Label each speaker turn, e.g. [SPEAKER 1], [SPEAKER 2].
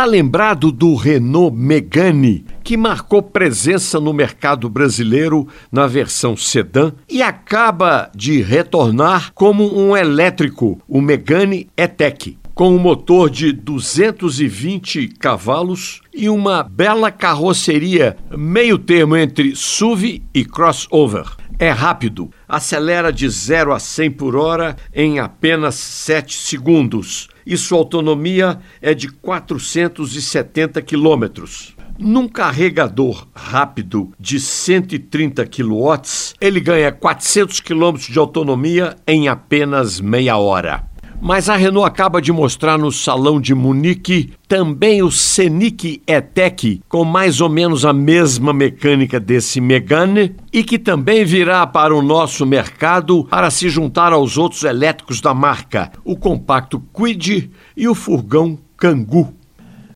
[SPEAKER 1] tá lembrado do Renault Megane, que marcou presença no mercado brasileiro na versão sedã e acaba de retornar como um elétrico, o Megane E-Tech com um motor de 220 cavalos e uma bela carroceria meio termo entre SUV e crossover. É rápido, acelera de 0 a 100 por hora em apenas 7 segundos e sua autonomia é de 470 quilômetros. Num carregador rápido de 130 kW, ele ganha 400 km de autonomia em apenas meia hora. Mas a Renault acaba de mostrar no Salão de Munique também o Scenic E-Tech, com mais ou menos a mesma mecânica desse Megane, e que também virá para o nosso mercado para se juntar aos outros elétricos da marca, o compacto Quid e o furgão Kangoo.